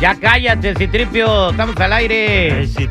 Ya cállate, Citripio, estamos al aire. Ay,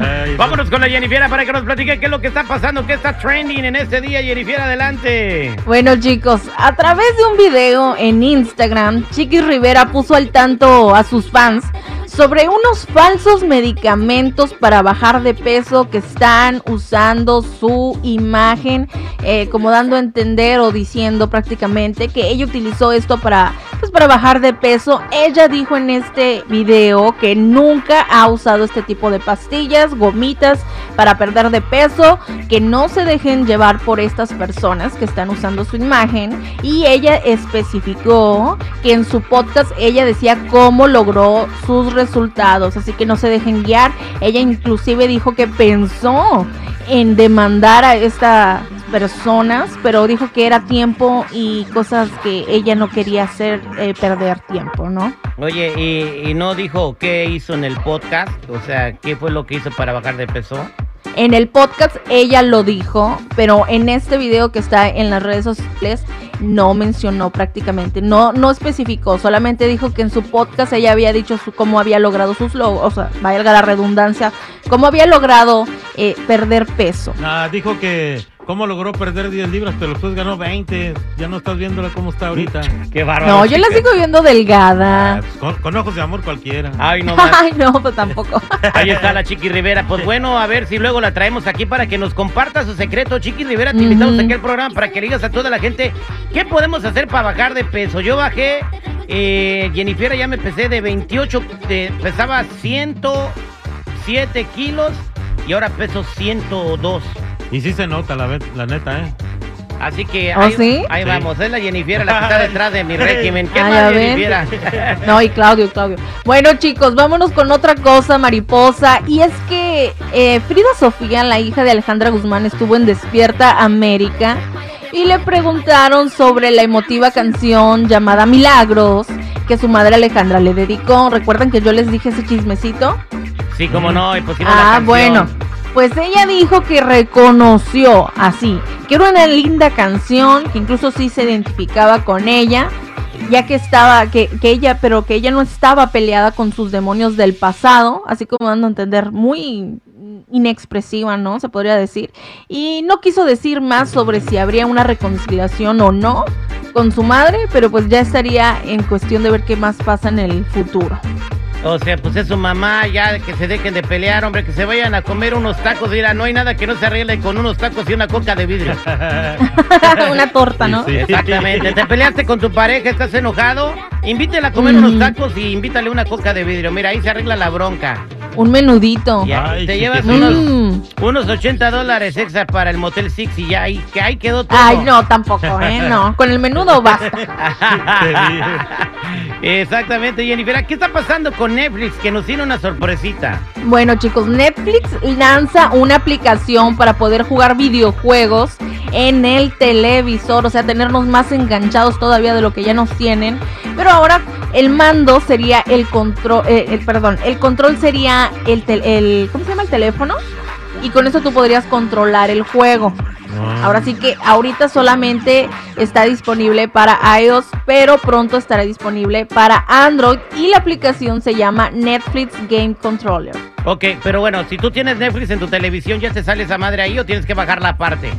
Ay, Vámonos con la Jennifiera para que nos platique qué es lo que está pasando, qué está trending en este día. Jennifiera, adelante. Bueno chicos, a través de un video en Instagram, Chiquis Rivera puso al tanto a sus fans sobre unos falsos medicamentos para bajar de peso que están usando su imagen, eh, como dando a entender o diciendo prácticamente que ella utilizó esto para, pues, para bajar de peso. Ella dijo en este video que nunca ha usado este tipo de pastillas, gomitas para perder de peso, que no se dejen llevar por estas personas que están usando su imagen y ella especificó que en su podcast ella decía cómo logró sus resultados, así que no se dejen guiar. Ella inclusive dijo que pensó en demandar a estas personas, pero dijo que era tiempo y cosas que ella no quería hacer eh, perder tiempo, ¿no? Oye, y, y no dijo qué hizo en el podcast, o sea, qué fue lo que hizo para bajar de peso. En el podcast ella lo dijo, pero en este video que está en las redes sociales no mencionó prácticamente, no, no especificó, solamente dijo que en su podcast ella había dicho su, cómo había logrado sus logros, o sea, valga la redundancia, cómo había logrado eh, perder peso. Ah, dijo que cómo logró perder 10 libras, pero después ganó 20. Ya no estás viéndola cómo está ahorita. Qué bárbaro. No, yo la sigo viendo Ah, delgada. pues, con, con ojos de amor cualquiera. Ay, no más. Ay, no, pues tampoco. Ahí está la Chiqui Rivera. Pues bueno, a ver si luego la traemos aquí para que nos comparta su secreto. Chiqui Rivera, te invitamos Ujú. aquí al programa para que le digas a toda la gente qué podemos hacer para bajar de peso. Yo bajé, eh, Jennifer ya me pesé de 28, de- pesaba 107 kilos y ahora peso 102. Y sí se nota, la, la neta, ¿eh? Así que ¿Oh, ahí, sí? ahí Sí. vamos, es la Jennifer la que está detrás de mi régimen. ¿Qué Ah, más, ven. Jennifer? No, y Claudio, Claudio. Bueno, chicos, vámonos con otra cosa, mariposa. Y es que eh, Frida Sofía, la hija de Alejandra Guzmán, estuvo en Despierta América y le preguntaron sobre la emotiva canción llamada Milagros que su madre Alejandra le dedicó. ¿Recuerdan que yo les dije ese chismecito? Sí, cómo no, y la Ah, canción. bueno. Pues ella dijo que reconoció así, que era una linda canción, que incluso sí se identificaba con ella, ya que estaba, que, que ella, pero que ella no estaba peleada con sus demonios del pasado, así como dando a entender, muy inexpresiva, ¿no? Se podría decir. Y no quiso decir más sobre si habría una reconciliación o no con su madre, pero pues ya estaría en cuestión de ver qué más pasa en el futuro. O sea, pues es su mamá, ya que se dejen de pelear, hombre, que se vayan a comer unos tacos. Mira, no hay nada que no se arregle con unos tacos y una coca de vidrio. una torta, ¿no? Sí, sí. Exactamente. Te peleaste con tu pareja, estás enojado. Invítela a comer Ujú. unos tacos y invítale una coca de vidrio. Mira, ahí se arregla la bronca. Un menudito. Ya, Ay, te sí, llevas unos, Mm. unos 80 dólares extra para el Motel Six y ya ahí, que ahí quedó todo. Ay, no, tampoco, ¿eh? No, con el menudo basta. Exactamente, Jennifer. ¿Qué está pasando con Netflix? Que nos tiene una sorpresita. Bueno, chicos, Netflix lanza una aplicación para poder jugar videojuegos en el televisor, o sea, tenernos más enganchados todavía de lo que ya nos tienen. Pero ahora el mando sería el control, eh, el, perdón, el control sería el, el, ¿cómo se llama el teléfono? Y con eso tú podrías controlar el juego. Ah. Ahora sí que ahorita solamente está disponible para iOS, pero pronto estará disponible para Android y la aplicación se llama Netflix Game Controller. Ok, pero bueno, si tú tienes Netflix en tu televisión, ¿ya te sale esa madre ahí o tienes que bajarla aparte?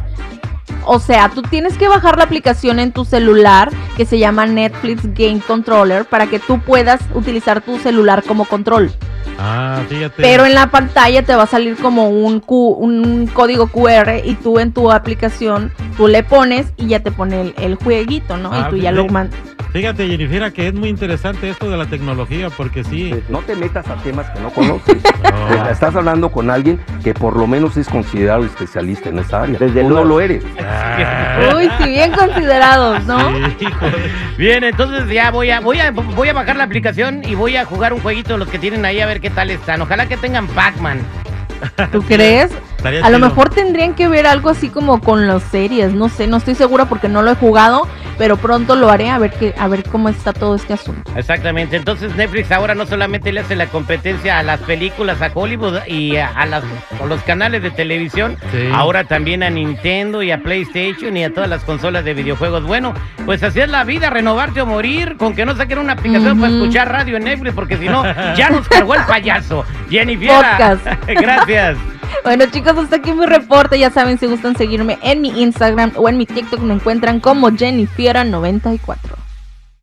O sea, tú tienes que bajar la aplicación en tu celular que se llama Netflix Game Controller para que tú puedas utilizar tu celular como control. Ah, fíjate. Pero en la pantalla te va a salir como un, Q- un código QR y tú en tu aplicación tú le pones y ya te pone el, el jueguito, ¿no? Ah, y tú ya lo mandas. Fíjate, Jennifer, que es muy interesante esto de la tecnología, porque sí. No te metas a temas que no conoces. No. Estás hablando con alguien que por lo menos es considerado especialista en esa área. Desde Tú no luego. lo eres. Ah, Uy, sí, bien considerados, ¿no? sí, hijo de- Bien, entonces ya voy a, voy a, voy a bajar la aplicación y voy a jugar un jueguito de los que tienen ahí a ver qué tal están. Ojalá que tengan Pac-Man. ¿Tú crees? Estaría A lo mejor tendrían que ver algo así como con las series, no sé, no estoy segura porque no lo he jugado, pero pronto lo haré a ver qué, a ver cómo está todo este asunto. Exactamente, entonces Netflix ahora no solamente le hace la competencia a las películas, a Hollywood y a, a las, a los canales de televisión, Sí. ahora también a Nintendo y a PlayStation y a todas las consolas de videojuegos. Bueno, pues así es la vida, renovarte o morir, con que no saquen una aplicación para escuchar radio en Netflix, porque si no, ya nos cargó el payaso. Jennifer, Podcast. gracias. Bueno chicos, hasta aquí mi reporte, ya saben si gustan seguirme en mi Instagram o en mi TikTok me encuentran como Jennifiera94.